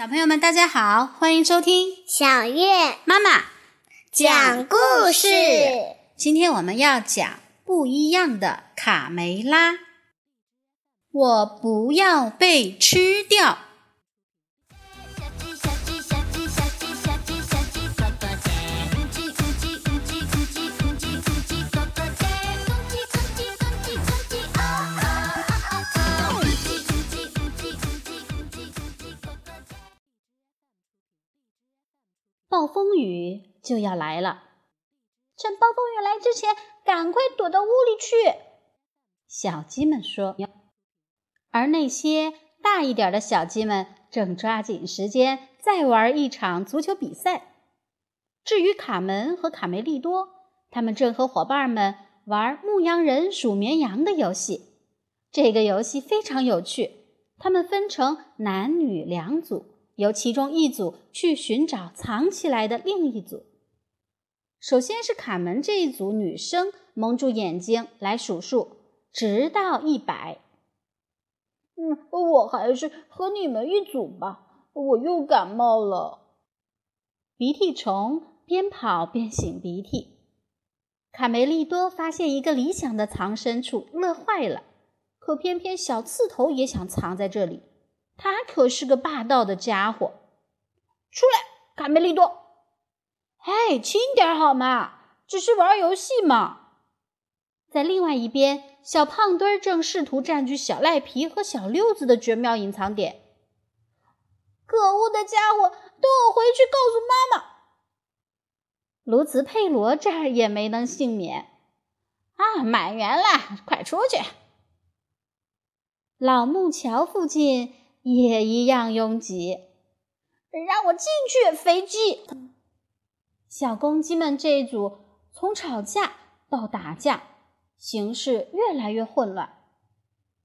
小朋友们，大家好，欢迎收听小月妈妈讲故事。今天我们要讲不一样的卡梅拉。我不要被吃掉。风雨就要来了，趁暴风雨来之前，赶快躲到屋里去。小鸡们说。而那些大一点的小鸡们正抓紧时间再玩一场足球比赛。至于卡门和卡梅利多，他们正和伙伴们玩牧羊人数绵羊的游戏。这个游戏非常有趣。他们分成男女两组，由其中一组去寻找藏起来的另一组。首先是卡门这一组女生蒙住眼睛来数数，直到一百。嗯，我还是和你们一组吧。我又感冒了。鼻涕虫边跑边擤鼻涕。卡梅利多发现一个理想的藏身处，乐坏了。可偏偏小刺头也想藏在这里。他可是个霸道的家伙。出来，卡梅利多！哎，轻点好吗？只是玩游戏嘛。在另外一边。小胖墩儿正试图占据小赖皮和小六子的绝妙隐藏点。可恶的家伙，等我回去告诉妈妈。卢茨佩罗这儿也没能幸免。啊，满员了，快出去！老木桥附近也一样拥挤。让我进去，肥鸡！小公鸡们这一组从吵架到打架。形势越来越混乱，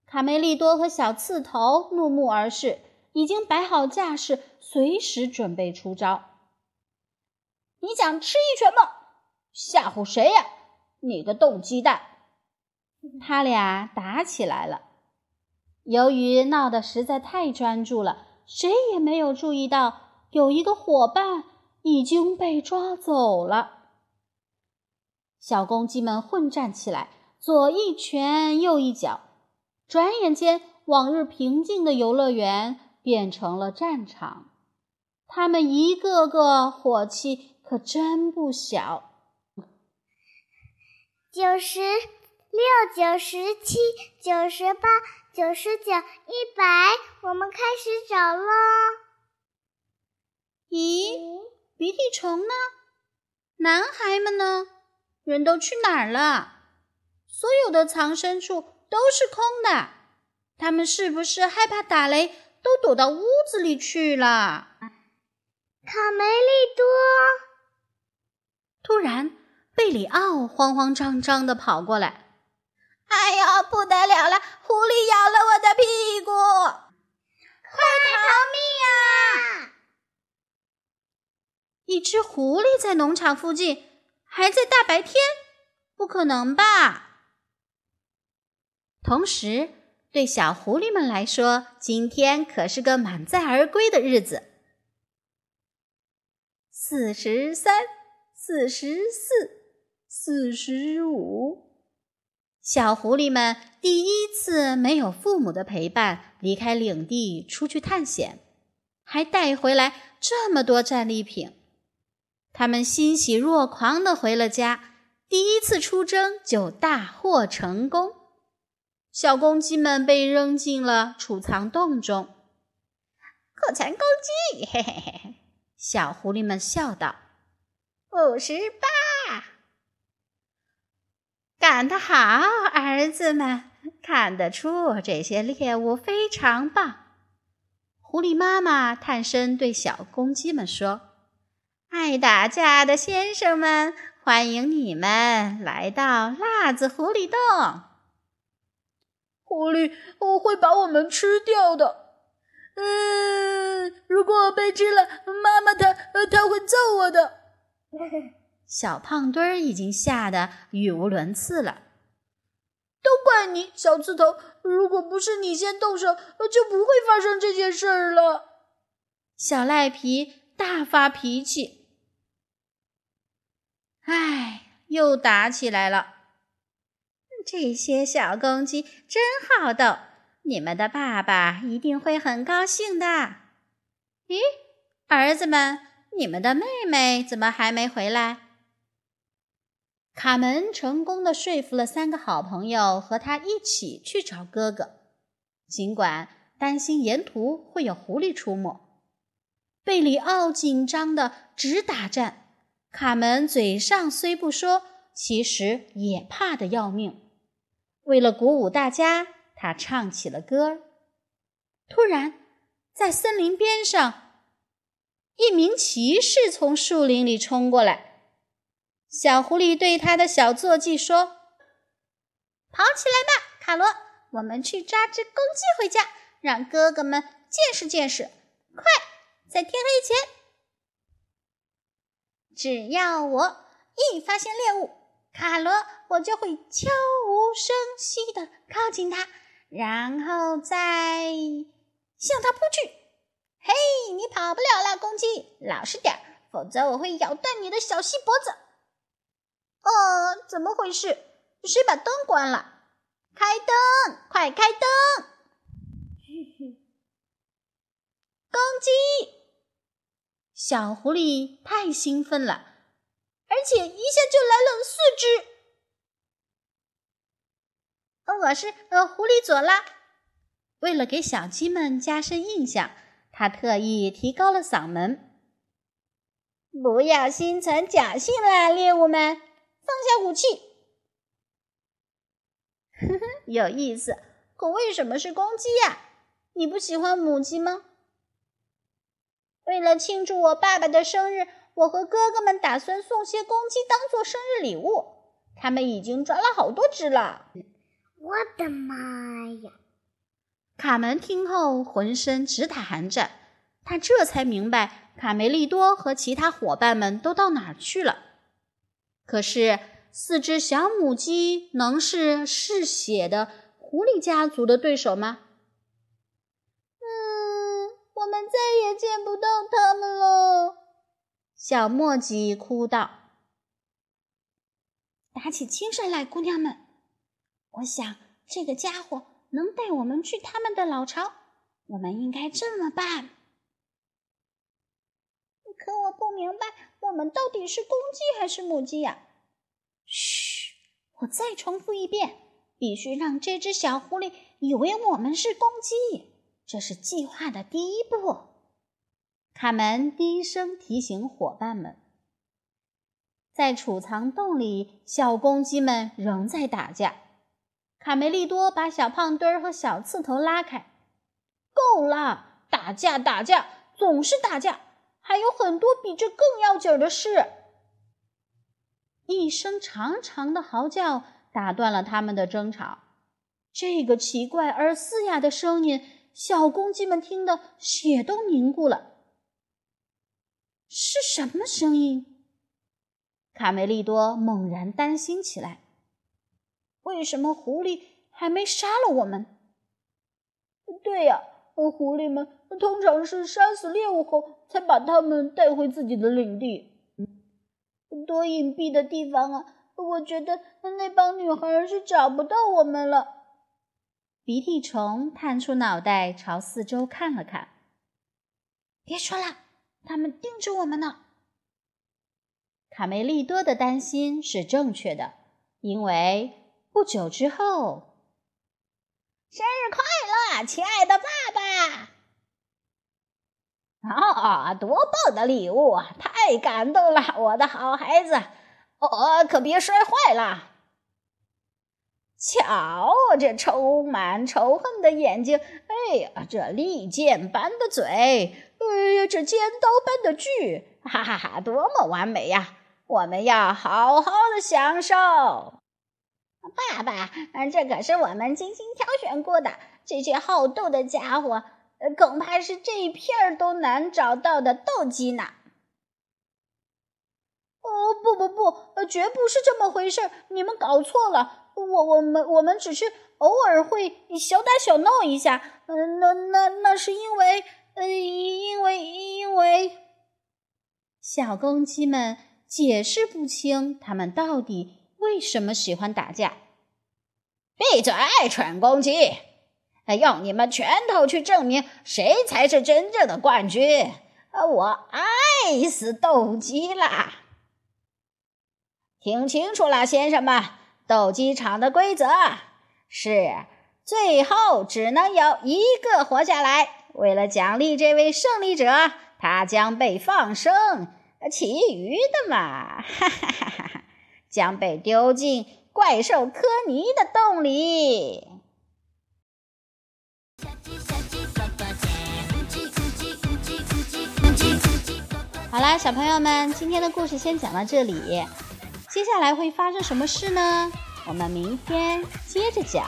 卡梅利多和小刺头怒目而视，已经摆好架势，随时准备出招。你想吃一拳吗？吓唬谁呀？你个冻鸡蛋！他俩打起来了。由于闹得实在太专注了，谁也没有注意到有一个伙伴已经被抓走了。小公鸡们混战起来。左一拳，右一脚，转眼间，往日平静的游乐园变成了战场。他们一个个火气可真不小。九十六、九十七、九十八、九十九、一百，我们开始找喽。咦，鼻涕虫呢？男孩们呢？人都去哪儿了？所有的藏身处都是空的，他们是不是害怕打雷，都躲到屋子里去了？卡梅利多！突然，贝里奥慌慌张张地跑过来：“哎呀，不得了了！狐狸咬了我的屁股，快逃命啊！”一只狐狸在农场附近，还在大白天？不可能吧？同时，对小狐狸们来说，今天可是个满载而归的日子。四十三、四十四、四十五，小狐狸们第一次没有父母的陪伴，离开领地出去探险，还带回来这么多战利品。他们欣喜若狂地回了家，第一次出征就大获成功。小公鸡们被扔进了储藏洞中，可成公鸡，嘿嘿嘿！小狐狸们笑道：“五十八，干得好，儿子们！看得出这些猎物非常棒。”狐狸妈妈探身对小公鸡们说：“爱打架的先生们，欢迎你们来到辣子狐狸洞。”狐狸我会把我们吃掉的。嗯，如果我被吃了，妈妈她她会揍我的。小胖墩儿已经吓得语无伦次了。都怪你，小刺头！如果不是你先动手，就不会发生这件事儿了。小赖皮大发脾气。唉，又打起来了。这些小公鸡真好斗，你们的爸爸一定会很高兴的。咦，儿子们，你们的妹妹怎么还没回来？卡门成功的说服了三个好朋友和他一起去找哥哥，尽管担心沿途会有狐狸出没。贝里奥紧张的直打颤，卡门嘴上虽不说，其实也怕得要命。为了鼓舞大家，他唱起了歌。突然，在森林边上，一名骑士从树林里冲过来。小狐狸对他的小坐骑说：“跑起来吧，卡罗！我们去抓只公鸡回家，让哥哥们见识见识。快，在天黑前，只要我一发现猎物，卡罗，我就会悄无声息地靠近它，然后再向它扑去。嘿，你跑不了了，公鸡，老实点儿，否则我会咬断你的小细脖子。”哦，怎么回事？谁把灯关了？开灯，快开灯！公鸡，小狐狸太兴奋了，而且一下就来了四只。我是呃狐狸佐拉。为了给小鸡们加深印象，他特意提高了嗓门：“不要心存侥幸啦，猎物们！”放下武器，呵呵，有意思。可为什么是公鸡呀？你不喜欢母鸡吗？为了庆祝我爸爸的生日，我和哥哥们打算送些公鸡当做生日礼物。他们已经抓了好多只了。我的妈呀！卡门听后浑身直打寒战，他这才明白卡梅利多和其他伙伴们都到哪儿去了。可是，四只小母鸡能是嗜血的狐狸家族的对手吗？嗯，我们再也见不到它们了。小墨鸡哭道：“打起精神来，姑娘们！我想这个家伙能带我们去他们的老巢，我们应该这么办。可我不明白。”我们到底是公鸡还是母鸡呀？嘘，我再重复一遍，必须让这只小狐狸以为我们是公鸡，这是计划的第一步。卡门低声提醒伙伴们，在储藏洞里，小公鸡们仍在打架。卡梅利多把小胖墩儿和小刺头拉开，够了，打架打架，总是打架。还有很多比这更要紧的事。一声长长的嚎叫打断了他们的争吵。这个奇怪而嘶哑的声音，小公鸡们听得血都凝固了。是什么声音？卡梅利多猛然担心起来。为什么狐狸还没杀了我们？对呀。狐狸们通常是杀死猎物后，才把它们带回自己的领地。多隐蔽的地方啊！我觉得那帮女孩是找不到我们了。鼻涕虫探出脑袋朝四周看了看。别说了，他们盯着我们呢。卡梅利多的担心是正确的，因为不久之后。生日快乐，亲爱的爸爸！啊，多棒的礼物！太感动了，我的好孩子。哦，可别摔坏了。瞧，这充满仇恨的眼睛！哎呀，这利剑般的嘴！哎呀，这尖刀般的锯！哈哈哈，多么完美呀！我们要好好的享受。爸爸，这可是我们精心挑选过的。这些好斗的家伙，恐怕是这一片儿都难找到的斗鸡呢。哦，不不不，绝不是这么回事！你们搞错了。我我们我们只是偶尔会小打小闹一下。嗯，那那那是因为呃，因为因为小公鸡们解释不清，它们到底为什么喜欢打架。闭嘴，蠢公鸡！用你们拳头去证明谁才是真正的冠军！我爱死斗鸡啦！听清楚了，先生们，斗鸡场的规则是最后只能有一个活下来。为了奖励这位胜利者，他将被放生，其余的嘛，哈哈哈哈哈，将被丢进怪兽科尼的洞里。好啦，小朋友们，今天的故事先讲到这里，接下来会发生什么事呢？我们明天接着讲。